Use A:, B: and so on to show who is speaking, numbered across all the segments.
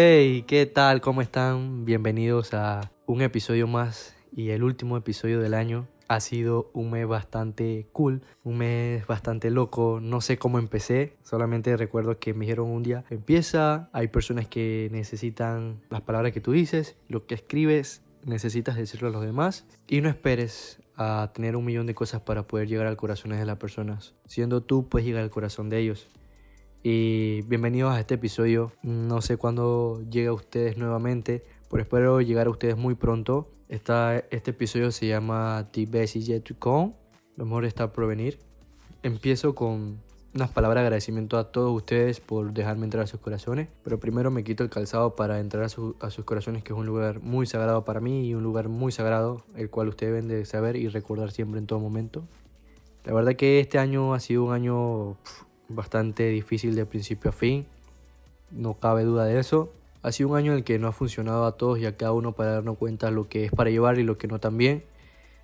A: Hey, ¿qué tal? ¿Cómo están? Bienvenidos a un episodio más y el último episodio del año. Ha sido un mes bastante cool, un mes bastante loco. No sé cómo empecé, solamente recuerdo que me dijeron un día, empieza, hay personas que necesitan las palabras que tú dices, lo que escribes, necesitas decirlo a los demás y no esperes a tener un millón de cosas para poder llegar al corazón de las personas. Siendo tú, puedes llegar al corazón de ellos. Y bienvenidos a este episodio. No sé cuándo llega a ustedes nuevamente, pero espero llegar a ustedes muy pronto. Esta, este episodio se llama The Best is Yet to Come. Lo mejor está por venir. Empiezo con unas palabras de agradecimiento a todos ustedes por dejarme entrar a sus corazones. Pero primero me quito el calzado para entrar a, a, sus corazones, que es un lugar muy sagrado para mí y un lugar muy sagrado, el cual ustedes deben de saber y recordar siempre en todo momento. La verdad que este año ha sido un año bastante difícil de principio a fin, no cabe duda de eso. Ha sido un año en el que no ha funcionado a todos y a cada uno para darnos cuenta lo que es para llevar y lo que no también.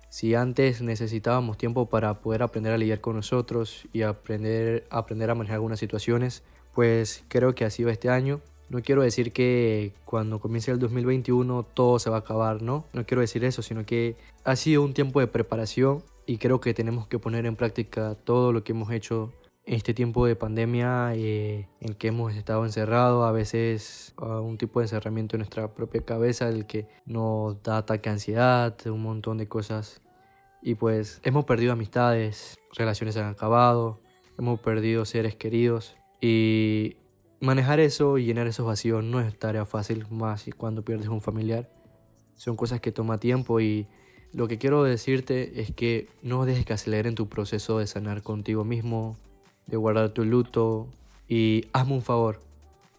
A: Si antes necesitábamos tiempo para poder aprender a lidiar con nosotros y aprender, aprender a manejar algunas situaciones, pues creo que ha sido este año. No quiero decir que cuando comience el 2021 todo se va a acabar, ¿no? No quiero decir eso, sino que ha sido un tiempo de preparación y creo que tenemos que poner en práctica todo lo que hemos hecho este tiempo de pandemia eh, en que hemos estado encerrados, a veces un tipo de encerramiento en nuestra propia cabeza, el que nos da ataque a ansiedad, un montón de cosas. Y pues hemos perdido amistades, relaciones han acabado, hemos perdido seres queridos y manejar eso y llenar esos vacíos no es tarea fácil, más cuando pierdes un familiar. Son cosas que toma tiempo y lo que quiero decirte es que no dejes que aceleren tu proceso de sanar contigo mismo, de guardar tu luto y hazme un favor,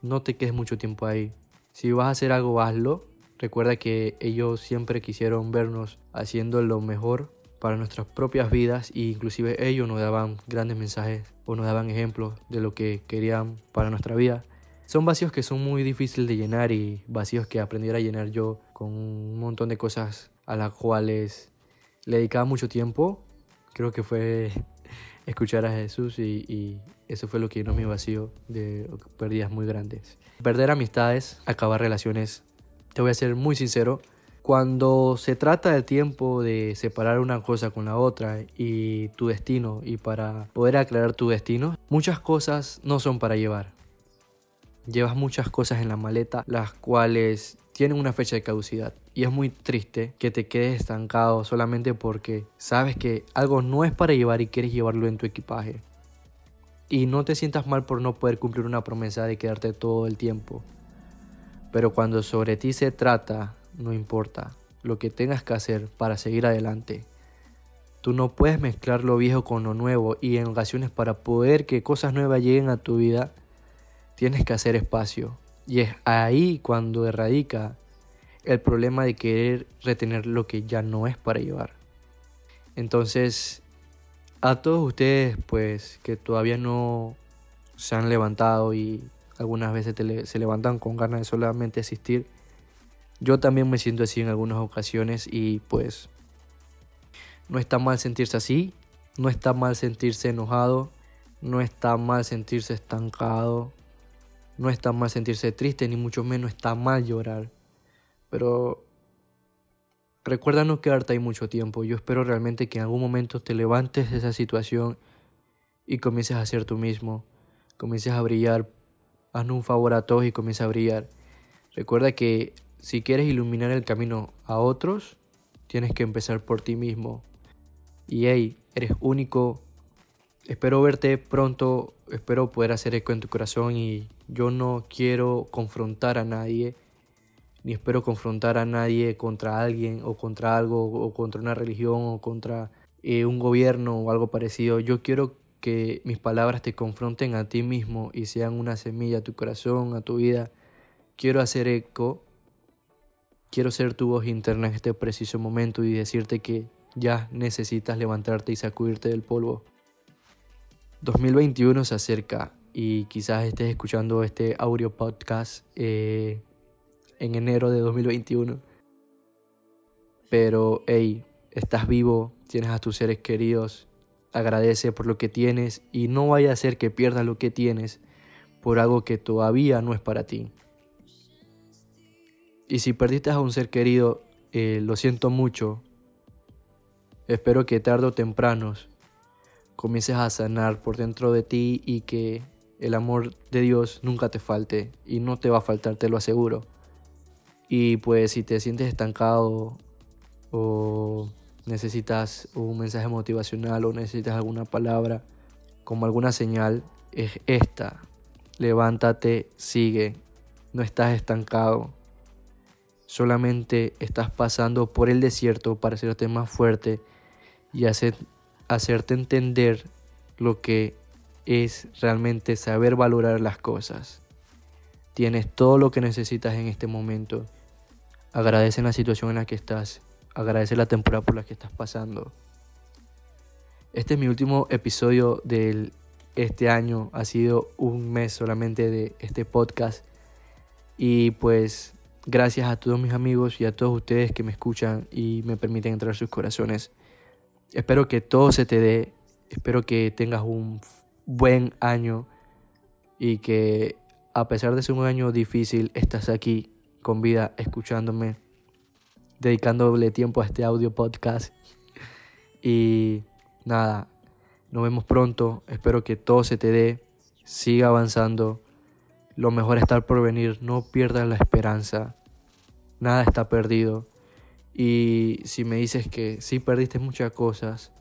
A: no te quedes mucho tiempo ahí. Si vas a hacer algo, hazlo. Recuerda que ellos siempre quisieron vernos haciendo lo mejor para nuestras propias vidas e inclusive ellos nos daban grandes mensajes o nos daban ejemplos de lo que querían para nuestra vida. Son vacíos que son muy difíciles de llenar y vacíos que aprendí a llenar yo con un montón de cosas a las cuales le dedicaba mucho tiempo. Creo que fue escuchar a Jesús y, eso fue lo que llenó mi vacío de pérdidas muy grandes. Perder amistades, acabar relaciones, te voy a ser muy sincero, cuando se trata del tiempo de separar una cosa con la otra y tu destino y para poder aclarar tu destino, muchas cosas no son para llevar. Llevas muchas cosas en la maleta las cuales tienen una fecha de caducidad. Y es muy triste que te quedes estancado solamente porque sabes que algo no es para llevar y quieres llevarlo en tu equipaje. Y no te sientas mal por no poder cumplir una promesa de quedarte todo el tiempo. Pero cuando sobre ti se trata, no importa lo que tengas que hacer para seguir adelante. Tú no puedes mezclar lo viejo con lo nuevo y en ocasiones para poder que cosas nuevas lleguen a tu vida, tienes que hacer espacio. Y es ahí cuando erradica el problema de querer retener lo que ya no es para llevar. Entonces, a todos ustedes, pues, que todavía no se han levantado y algunas veces se levantan con ganas de solamente asistir, yo también me siento así en algunas ocasiones y pues no está mal sentirse así, no está mal sentirse enojado, no está mal sentirse estancado, no está mal sentirse triste, ni mucho menos está mal llorar. Pero recuerda no quedarte ahí mucho tiempo. Yo espero realmente que en algún momento te levantes de esa situación y comiences a ser tú mismo. Comiences a brillar. Hazle un favor a todos y comienza a brillar. Recuerda que si quieres iluminar el camino a otros, tienes que empezar por ti mismo. Y hey, eres único. Espero verte pronto. Espero poder hacer eco en tu corazón y yo no quiero confrontar a nadie, ni espero confrontar a nadie contra alguien o contra algo o contra una religión o contra eh, un gobierno o algo parecido. Yo quiero que mis palabras te confronten a ti mismo y sean una semilla a tu corazón, a tu vida. Quiero hacer eco, quiero ser tu voz interna en este preciso momento y decirte que ya necesitas levantarte y sacudirte del polvo. 2021 se acerca y quizás estés escuchando este audio podcast eh, en enero de 2021. Pero, hey, estás vivo, tienes a tus seres queridos, agradece por lo que tienes y no vaya a ser que pierdas lo que tienes por algo que todavía no es para ti. Y si perdiste a un ser querido, eh, lo siento mucho. Espero que tarde o temprano comiences a sanar por dentro de ti y que el amor de Dios nunca te falte y no te va a faltar, te lo aseguro. Y pues si te sientes estancado o necesitas un mensaje motivacional o necesitas alguna palabra como alguna señal, es esta. Levántate, sigue. No estás estancado. Solamente estás pasando por el desierto para hacerte más fuerte y hacer, hacerte entender lo que es realmente saber valorar las cosas. Tienes todo lo que necesitas en este momento. Agradece la situación en la que estás. Agradece la temporada por la que estás pasando. Este es mi último episodio de este año. Ha sido un mes solamente de este podcast. Y pues gracias a todos mis amigos y a todos ustedes que me escuchan y me permiten entrar en sus corazones. Espero que todo se te dé. Espero que tengas un buen año y que a pesar de ser un año difícil, estás aquí con vida escuchándome, dedicándole tiempo a este audio podcast. Y nada, nos vemos pronto. Espero que todo se te dé, siga avanzando. Lo mejor estar por venir, no pierdas la esperanza. Nada está perdido. Y si me dices que sí perdiste muchas cosas,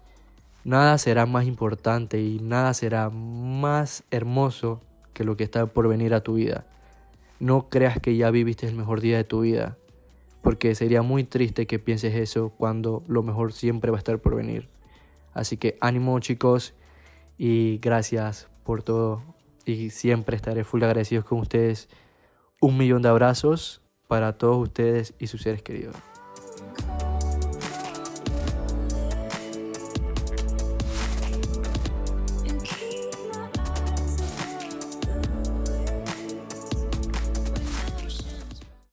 A: nada será más importante y nada será más hermoso que lo que está por venir a tu vida. No creas que ya viviste el mejor día de tu vida, porque sería muy triste que pienses eso cuando lo mejor siempre va a estar por venir. Así que ánimo chicos y gracias por todo y siempre estaré full agradecido con ustedes. Un millón de abrazos para todos ustedes y sus seres queridos.